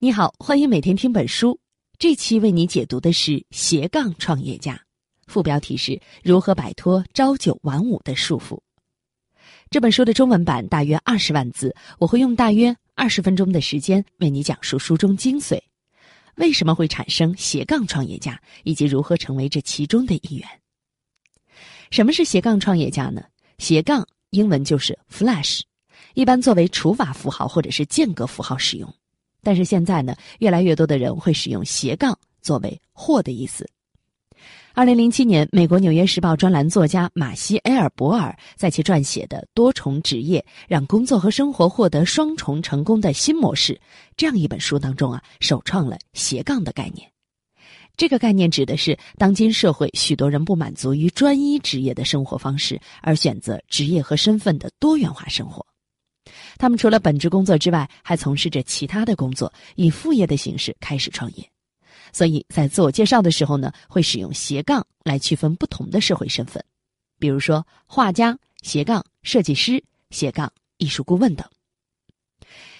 你好，欢迎每天听本书。这期为你解读的是斜杠创业家，副标题是如何摆脱朝九晚五的束缚。这本书的中文版大约二十万字，我会用大约二十分钟的时间为你讲述书中精髓，为什么会产生斜杠创业家，以及如何成为这其中的一员。什么是斜杠创业家呢？斜杠英文就是 flash，一般作为除法符号或者是间隔符号使用。但是现在呢，越来越多的人会使用斜杠作为“或”的意思。二零零七年，美国《纽约时报》专栏作家马西·埃尔伯尔在其撰写的《多重职业：让工作和生活获得双重成功的新模式》这样一本书当中啊，首创了斜杠的概念。这个概念指的是当今社会许多人不满足于专一职业的生活方式，而选择职业和身份的多元化生活。他们除了本职工作之外，还从事着其他的工作，以副业的形式开始创业。所以在自我介绍的时候呢，会使用斜杠来区分不同的社会身份，比如说画家斜杠设计师斜杠艺术顾问等。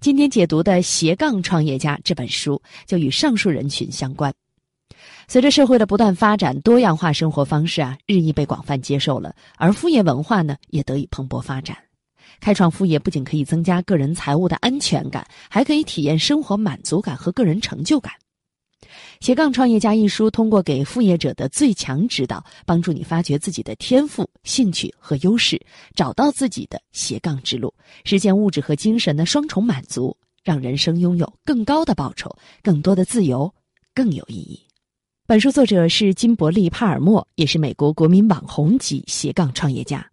今天解读的《斜杠创业家》这本书就与上述人群相关。随着社会的不断发展，多样化生活方式啊日益被广泛接受了，而副业文化呢也得以蓬勃发展。开创副业不仅可以增加个人财务的安全感，还可以体验生活满足感和个人成就感。《斜杠创业家》一书通过给副业者的最强指导，帮助你发掘自己的天赋、兴趣和优势，找到自己的斜杠之路，实现物质和精神的双重满足，让人生拥有更高的报酬、更多的自由，更有意义。本书作者是金伯利·帕尔默，也是美国国民网红级斜杠创业家。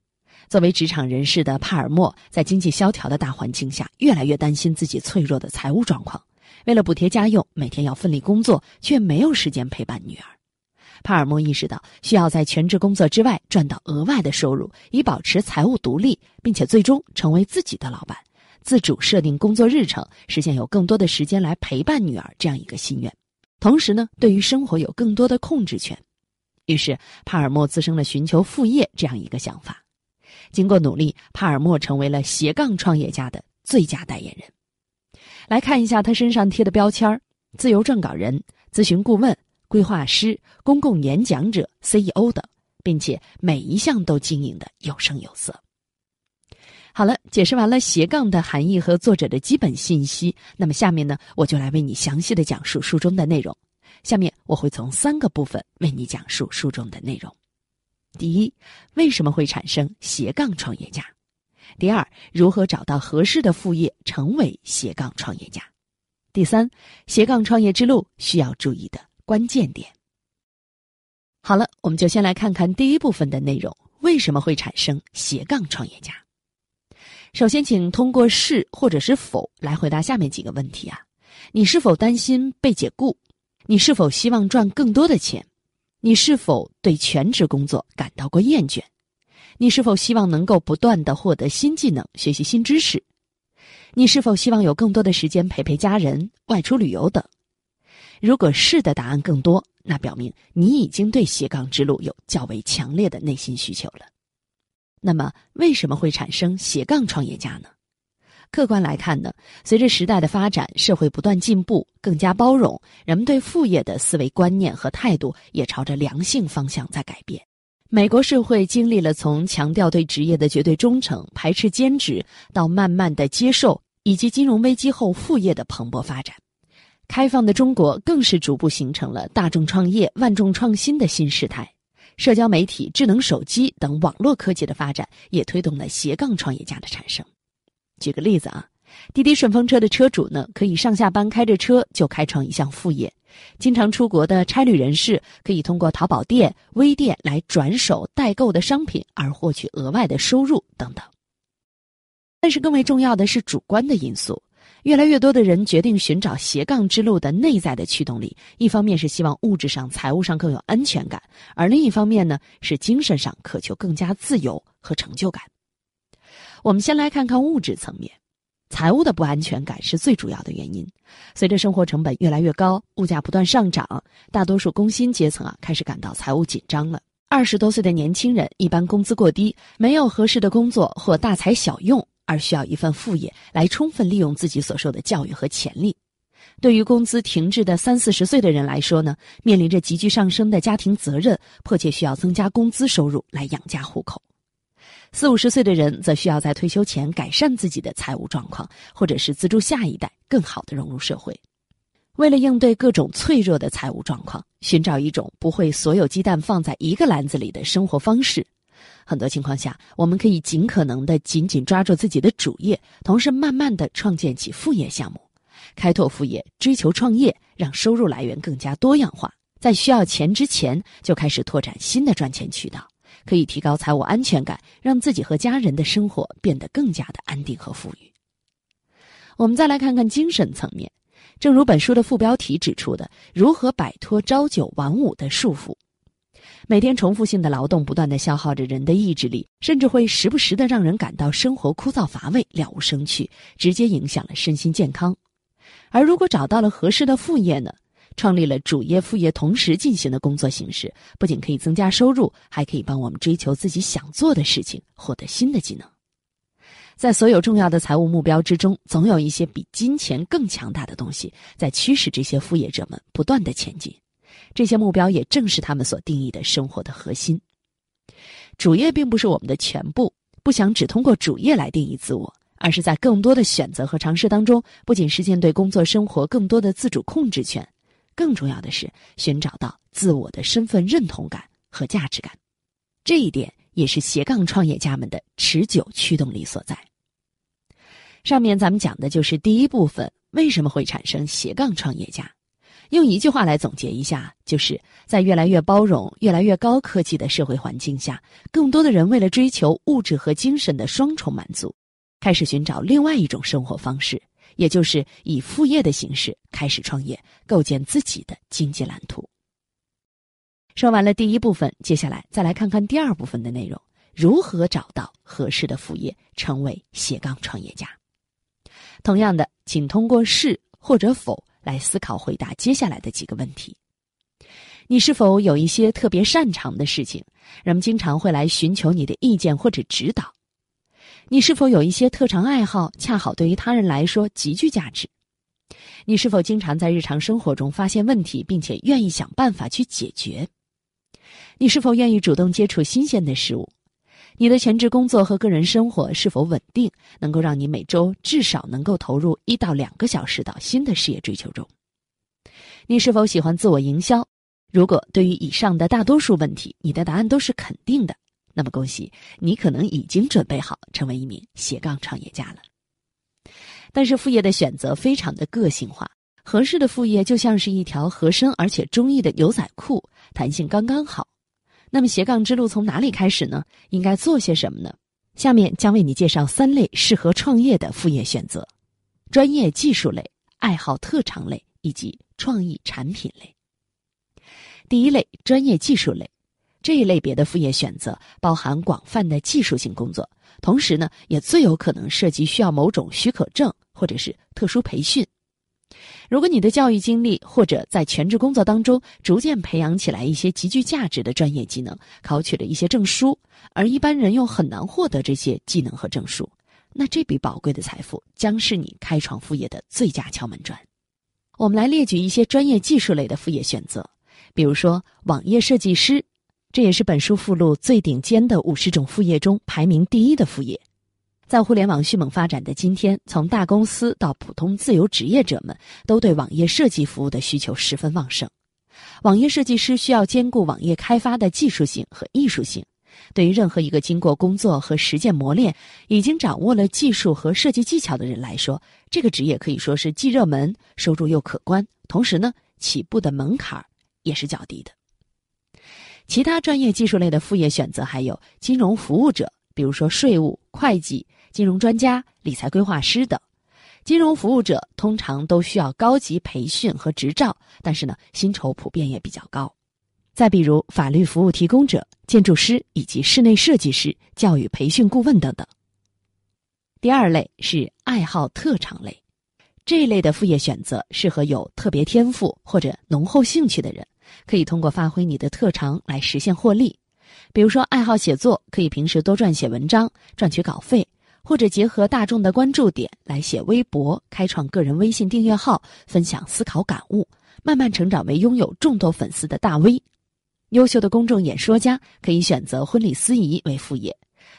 作为职场人士的帕尔默，在经济萧条的大环境下，越来越担心自己脆弱的财务状况。为了补贴家用，每天要奋力工作，却没有时间陪伴女儿。帕尔默意识到，需要在全职工作之外赚到额外的收入，以保持财务独立，并且最终成为自己的老板，自主设定工作日程，实现有更多的时间来陪伴女儿这样一个心愿。同时呢，对于生活有更多的控制权。于是，帕尔默滋生了寻求副业这样一个想法。经过努力，帕尔默成为了斜杠创业家的最佳代言人。来看一下他身上贴的标签自由撰稿人、咨询顾问、规划师、公共演讲者、CEO 等，并且每一项都经营的有声有色。好了，解释完了斜杠的含义和作者的基本信息，那么下面呢，我就来为你详细的讲述书中的内容。下面我会从三个部分为你讲述书中的内容。第一，为什么会产生斜杠创业家？第二，如何找到合适的副业，成为斜杠创业家？第三，斜杠创业之路需要注意的关键点。好了，我们就先来看看第一部分的内容：为什么会产生斜杠创业家？首先，请通过是或者是否来回答下面几个问题啊：你是否担心被解雇？你是否希望赚更多的钱？你是否对全职工作感到过厌倦？你是否希望能够不断的获得新技能、学习新知识？你是否希望有更多的时间陪陪家人、外出旅游等？如果是的答案更多，那表明你已经对斜杠之路有较为强烈的内心需求了。那么，为什么会产生斜杠创业家呢？客观来看呢，随着时代的发展，社会不断进步，更加包容，人们对副业的思维观念和态度也朝着良性方向在改变。美国社会经历了从强调对职业的绝对忠诚、排斥兼职，到慢慢的接受，以及金融危机后副业的蓬勃发展。开放的中国更是逐步形成了大众创业、万众创新的新时态。社交媒体、智能手机等网络科技的发展，也推动了斜杠创业家的产生。举个例子啊，滴滴顺风车的车主呢，可以上下班开着车就开创一项副业；经常出国的差旅人士可以通过淘宝店、微店来转手代购的商品而获取额外的收入等等。但是更为重要的是主观的因素，越来越多的人决定寻找斜杠之路的内在的驱动力，一方面是希望物质上、财务上更有安全感，而另一方面呢，是精神上渴求更加自由和成就感。我们先来看看物质层面，财务的不安全感是最主要的原因。随着生活成本越来越高，物价不断上涨，大多数工薪阶层啊开始感到财务紧张了。二十多岁的年轻人一般工资过低，没有合适的工作或大材小用，而需要一份副业来充分利用自己所受的教育和潜力。对于工资停滞的三四十岁的人来说呢，面临着急剧上升的家庭责任，迫切需要增加工资收入来养家糊口。四五十岁的人则需要在退休前改善自己的财务状况，或者是资助下一代更好的融入社会。为了应对各种脆弱的财务状况，寻找一种不会所有鸡蛋放在一个篮子里的生活方式，很多情况下，我们可以尽可能的紧紧抓住自己的主业，同时慢慢的创建起副业项目。开拓副业，追求创业，让收入来源更加多样化。在需要钱之前，就开始拓展新的赚钱渠道，可以提高财务安全感，让自己和家人的生活变得更加的安定和富裕。我们再来看看精神层面，正如本书的副标题指出的，如何摆脱朝九晚五的束缚。每天重复性的劳动，不断的消耗着人的意志力，甚至会时不时的让人感到生活枯燥乏味、了无生趣，直接影响了身心健康。而如果找到了合适的副业呢？创立了主业副业同时进行的工作形式，不仅可以增加收入，还可以帮我们追求自己想做的事情，获得新的技能。在所有重要的财务目标之中，总有一些比金钱更强大的东西在驱使这些副业者们不断的前进。这些目标也正是他们所定义的生活的核心。主业并不是我们的全部，不想只通过主业来定义自我。而是在更多的选择和尝试当中，不仅实现对工作生活更多的自主控制权，更重要的是寻找到自我的身份认同感和价值感。这一点也是斜杠创业家们的持久驱动力所在。上面咱们讲的就是第一部分，为什么会产生斜杠创业家？用一句话来总结一下，就是在越来越包容、越来越高科技的社会环境下，更多的人为了追求物质和精神的双重满足。开始寻找另外一种生活方式，也就是以副业的形式开始创业，构建自己的经济蓝图。说完了第一部分，接下来再来看看第二部分的内容：如何找到合适的副业，成为斜杠创业家。同样的，请通过是或者否来思考回答接下来的几个问题：你是否有一些特别擅长的事情，人们经常会来寻求你的意见或者指导？你是否有一些特长爱好，恰好对于他人来说极具价值？你是否经常在日常生活中发现问题，并且愿意想办法去解决？你是否愿意主动接触新鲜的事物？你的全职工作和个人生活是否稳定，能够让你每周至少能够投入一到两个小时到新的事业追求中？你是否喜欢自我营销？如果对于以上的大多数问题，你的答案都是肯定的。那么恭喜你，可能已经准备好成为一名斜杠创业家了。但是副业的选择非常的个性化，合适的副业就像是一条合身而且中意的牛仔裤，弹性刚刚好。那么斜杠之路从哪里开始呢？应该做些什么呢？下面将为你介绍三类适合创业的副业选择：专业技术类、爱好特长类以及创意产品类。第一类，专业技术类。这一类别的副业选择包含广泛的技术性工作，同时呢，也最有可能涉及需要某种许可证或者是特殊培训。如果你的教育经历或者在全职工作当中逐渐培养起来一些极具价值的专业技能，考取了一些证书，而一般人又很难获得这些技能和证书，那这笔宝贵的财富将是你开创副业的最佳敲门砖。我们来列举一些专业技术类的副业选择，比如说网页设计师。这也是本书附录最顶尖的五十种副业中排名第一的副业。在互联网迅猛发展的今天，从大公司到普通自由职业者们，都对网页设计服务的需求十分旺盛。网页设计师需要兼顾网页开发的技术性和艺术性。对于任何一个经过工作和实践磨练、已经掌握了技术和设计技巧的人来说，这个职业可以说是既热门、收入又可观，同时呢，起步的门槛也是较低的。其他专业技术类的副业选择还有金融服务者，比如说税务、会计、金融专家、理财规划师等。金融服务者通常都需要高级培训和执照，但是呢，薪酬普遍也比较高。再比如法律服务提供者、建筑师以及室内设计师、教育培训顾问等等。第二类是爱好特长类，这一类的副业选择适合有特别天赋或者浓厚兴趣的人。可以通过发挥你的特长来实现获利，比如说爱好写作，可以平时多撰写文章赚取稿费；或者结合大众的关注点来写微博、开创个人微信订阅号，分享思考感悟，慢慢成长为拥有众多粉丝的大 V。优秀的公众演说家可以选择婚礼司仪为副业，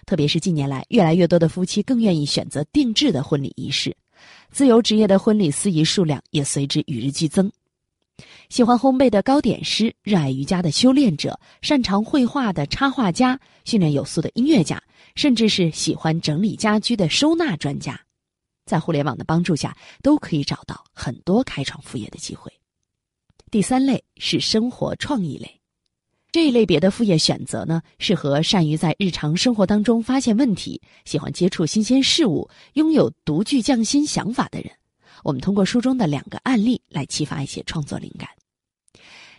特别是近年来，越来越多的夫妻更愿意选择定制的婚礼仪式，自由职业的婚礼司仪数量也随之与日俱增。喜欢烘焙的糕点师，热爱瑜伽的修炼者，擅长绘画的插画家，训练有素的音乐家，甚至是喜欢整理家居的收纳专家，在互联网的帮助下，都可以找到很多开创副业的机会。第三类是生活创意类，这一类别的副业选择呢，适合善于在日常生活当中发现问题，喜欢接触新鲜事物，拥有独具匠心想法的人。我们通过书中的两个案例来启发一些创作灵感。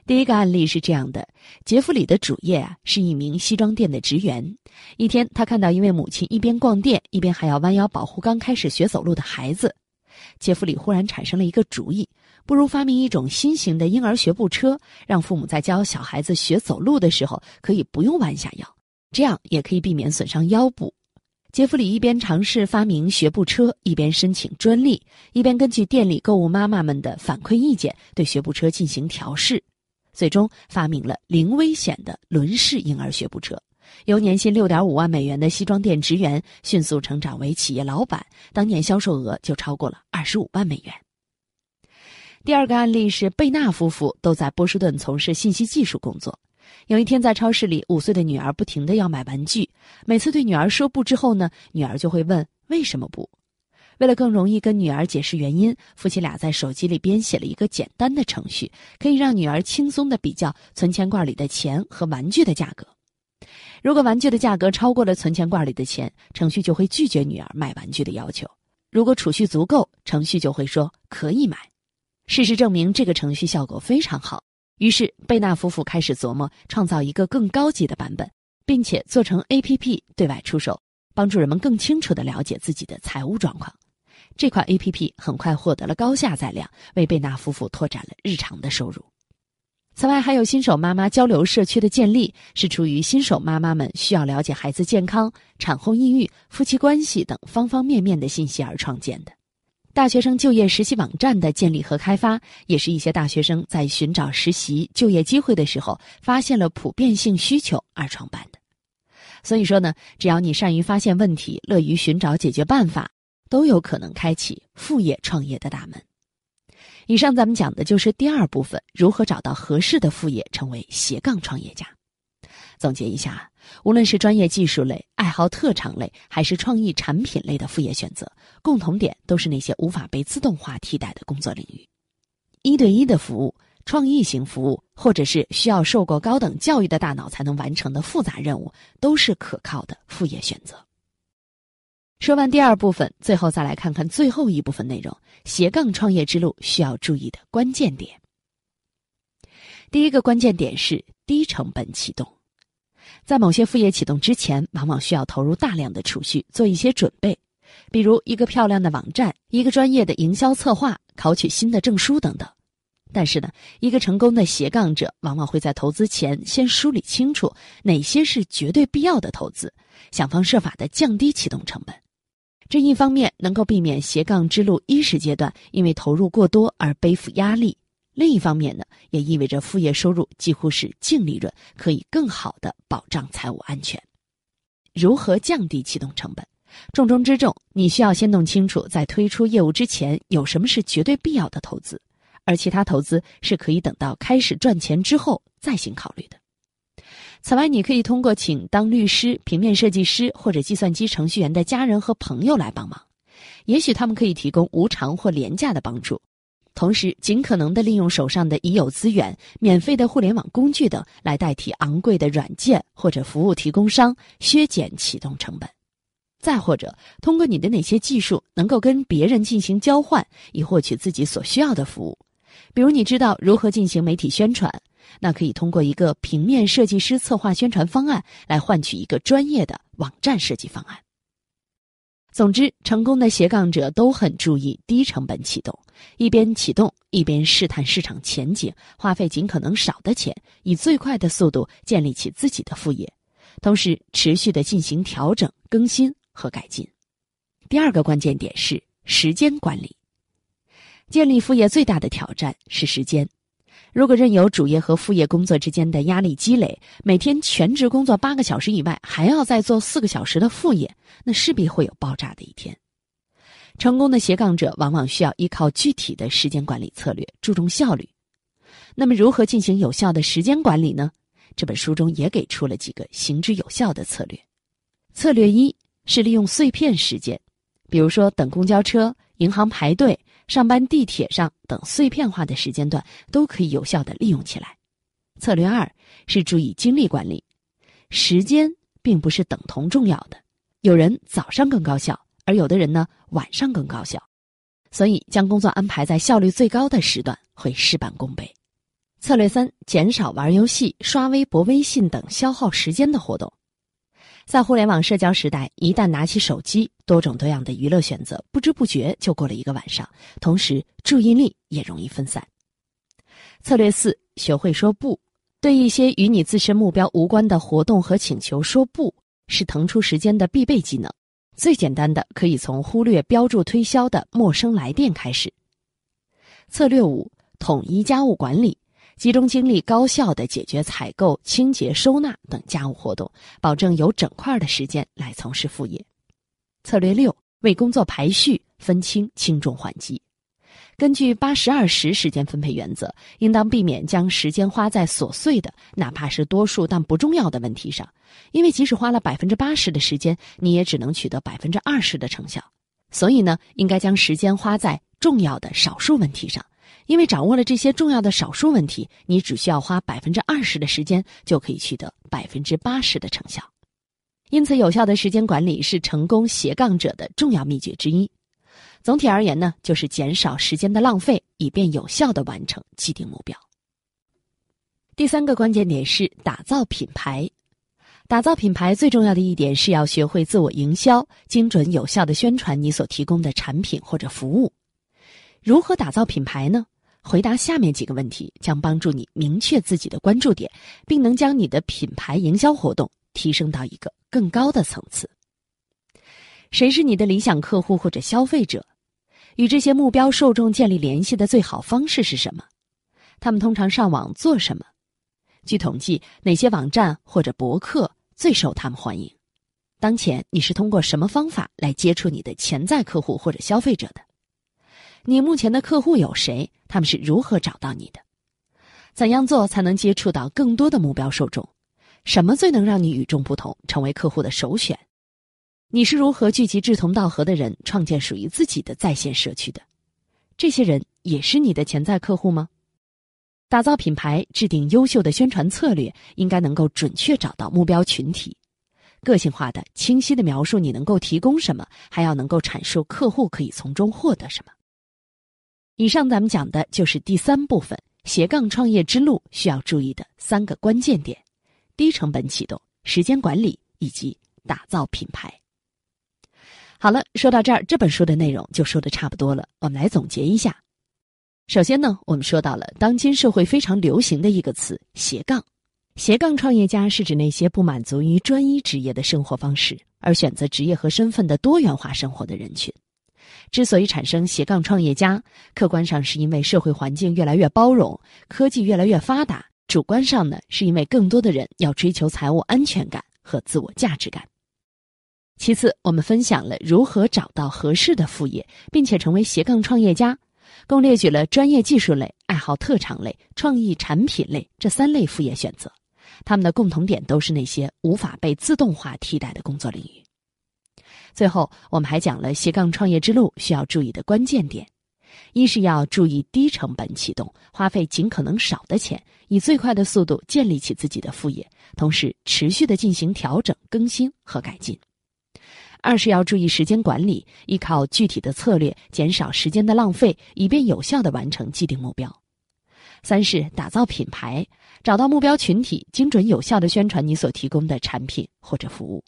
第一个案例是这样的：杰弗里的主业啊是一名西装店的职员。一天，他看到一位母亲一边逛店，一边还要弯腰保护刚开始学走路的孩子。杰弗里忽然产生了一个主意：不如发明一种新型的婴儿学步车，让父母在教小孩子学走路的时候可以不用弯下腰，这样也可以避免损伤腰部。杰弗里一边尝试发明学步车，一边申请专利，一边根据店里购物妈妈们的反馈意见对学步车进行调试，最终发明了零危险的轮式婴儿学步车。由年薪六点五万美元的西装店职员迅速成长为企业老板，当年销售额就超过了二十五万美元。第二个案例是贝纳夫妇都在波士顿从事信息技术工作。有一天，在超市里，五岁的女儿不停的要买玩具。每次对女儿说不之后呢，女儿就会问为什么不。为了更容易跟女儿解释原因，夫妻俩在手机里编写了一个简单的程序，可以让女儿轻松的比较存钱罐里的钱和玩具的价格。如果玩具的价格超过了存钱罐里的钱，程序就会拒绝女儿买玩具的要求；如果储蓄足够，程序就会说可以买。事实证明，这个程序效果非常好。于是，贝纳夫妇开始琢磨创造一个更高级的版本，并且做成 A.P.P 对外出售，帮助人们更清楚地了解自己的财务状况。这款 A.P.P 很快获得了高下载量，为贝纳夫妇拓展了日常的收入。此外，还有新手妈妈交流社区的建立，是出于新手妈妈们需要了解孩子健康、产后抑郁、夫妻关系等方方面面的信息而创建的。大学生就业实习网站的建立和开发，也是一些大学生在寻找实习就业机会的时候，发现了普遍性需求而创办的。所以说呢，只要你善于发现问题，乐于寻找解决办法，都有可能开启副业创业的大门。以上咱们讲的就是第二部分，如何找到合适的副业，成为斜杠创业家。总结一下，无论是专业技术类、爱好特长类，还是创意产品类的副业选择，共同点都是那些无法被自动化替代的工作领域。一对一的服务、创意型服务，或者是需要受过高等教育的大脑才能完成的复杂任务，都是可靠的副业选择。说完第二部分，最后再来看看最后一部分内容：斜杠创业之路需要注意的关键点。第一个关键点是低成本启动。在某些副业启动之前，往往需要投入大量的储蓄，做一些准备，比如一个漂亮的网站、一个专业的营销策划、考取新的证书等等。但是呢，一个成功的斜杠者往往会在投资前先梳理清楚哪些是绝对必要的投资，想方设法的降低启动成本。这一方面能够避免斜杠之路伊始阶段因为投入过多而背负压力。另一方面呢，也意味着副业收入几乎是净利润，可以更好的保障财务安全。如何降低启动成本？重中之重，你需要先弄清楚，在推出业务之前有什么是绝对必要的投资，而其他投资是可以等到开始赚钱之后再行考虑的。此外，你可以通过请当律师、平面设计师或者计算机程序员的家人和朋友来帮忙，也许他们可以提供无偿或廉价的帮助。同时，尽可能的利用手上的已有资源、免费的互联网工具等来代替昂贵的软件或者服务提供商，削减启动成本。再或者，通过你的哪些技术能够跟别人进行交换，以获取自己所需要的服务。比如，你知道如何进行媒体宣传，那可以通过一个平面设计师策划宣传方案来换取一个专业的网站设计方案。总之，成功的斜杠者都很注意低成本启动，一边启动一边试探市场前景，花费尽可能少的钱，以最快的速度建立起自己的副业，同时持续的进行调整、更新和改进。第二个关键点是时间管理。建立副业最大的挑战是时间。如果任由主业和副业工作之间的压力积累，每天全职工作八个小时以外，还要再做四个小时的副业，那势必会有爆炸的一天。成功的斜杠者往往需要依靠具体的时间管理策略，注重效率。那么，如何进行有效的时间管理呢？这本书中也给出了几个行之有效的策略。策略一是利用碎片时间，比如说等公交车、银行排队。上班地铁上等碎片化的时间段都可以有效的利用起来。策略二是注意精力管理，时间并不是等同重要的，有人早上更高效，而有的人呢晚上更高效，所以将工作安排在效率最高的时段会事半功倍。策略三，减少玩游戏、刷微博、微信等消耗时间的活动。在互联网社交时代，一旦拿起手机，多种多样的娱乐选择，不知不觉就过了一个晚上，同时注意力也容易分散。策略四：学会说不。对一些与你自身目标无关的活动和请求说不，是腾出时间的必备技能。最简单的，可以从忽略标注推销的陌生来电开始。策略五：统一家务管理。集中精力，高效的解决采购、清洁、收纳等家务活动，保证有整块的时间来从事副业。策略六：为工作排序，分清轻重缓急。根据八十二十时间分配原则，应当避免将时间花在琐碎的，哪怕是多数但不重要的问题上，因为即使花了百分之八十的时间，你也只能取得百分之二十的成效。所以呢，应该将时间花在重要的少数问题上。因为掌握了这些重要的少数问题，你只需要花百分之二十的时间就可以取得百分之八十的成效。因此，有效的时间管理是成功斜杠者的重要秘诀之一。总体而言呢，就是减少时间的浪费，以便有效的完成既定目标。第三个关键点是打造品牌。打造品牌最重要的一点是要学会自我营销，精准有效的宣传你所提供的产品或者服务。如何打造品牌呢？回答下面几个问题，将帮助你明确自己的关注点，并能将你的品牌营销活动提升到一个更高的层次。谁是你的理想客户或者消费者？与这些目标受众建立联系的最好方式是什么？他们通常上网做什么？据统计，哪些网站或者博客最受他们欢迎？当前你是通过什么方法来接触你的潜在客户或者消费者的？你目前的客户有谁？他们是如何找到你的？怎样做才能接触到更多的目标受众？什么最能让你与众不同，成为客户的首选？你是如何聚集志同道合的人，创建属于自己的在线社区的？这些人也是你的潜在客户吗？打造品牌，制定优秀的宣传策略，应该能够准确找到目标群体，个性化的、清晰的描述你能够提供什么，还要能够阐述客户可以从中获得什么。以上咱们讲的就是第三部分斜杠创业之路需要注意的三个关键点：低成本启动、时间管理以及打造品牌。好了，说到这儿，这本书的内容就说的差不多了。我们来总结一下。首先呢，我们说到了当今社会非常流行的一个词“斜杠”。斜杠创业家是指那些不满足于专一职业的生活方式，而选择职业和身份的多元化生活的人群。之所以产生斜杠创业家，客观上是因为社会环境越来越包容，科技越来越发达；主观上呢，是因为更多的人要追求财务安全感和自我价值感。其次，我们分享了如何找到合适的副业，并且成为斜杠创业家，共列举了专业技术类、爱好特长类、创意产品类这三类副业选择。他们的共同点都是那些无法被自动化替代的工作领域。最后，我们还讲了斜杠创业之路需要注意的关键点：一是要注意低成本启动，花费尽可能少的钱，以最快的速度建立起自己的副业，同时持续的进行调整、更新和改进；二是要注意时间管理，依靠具体的策略减少时间的浪费，以便有效的完成既定目标；三是打造品牌，找到目标群体，精准有效的宣传你所提供的产品或者服务。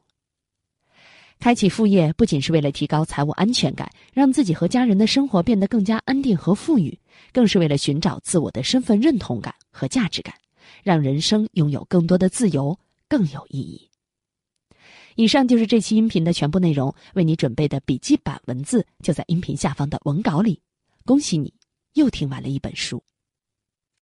开启副业不仅是为了提高财务安全感，让自己和家人的生活变得更加安定和富裕，更是为了寻找自我的身份认同感和价值感，让人生拥有更多的自由，更有意义。以上就是这期音频的全部内容，为你准备的笔记版文字就在音频下方的文稿里。恭喜你，又听完了一本书。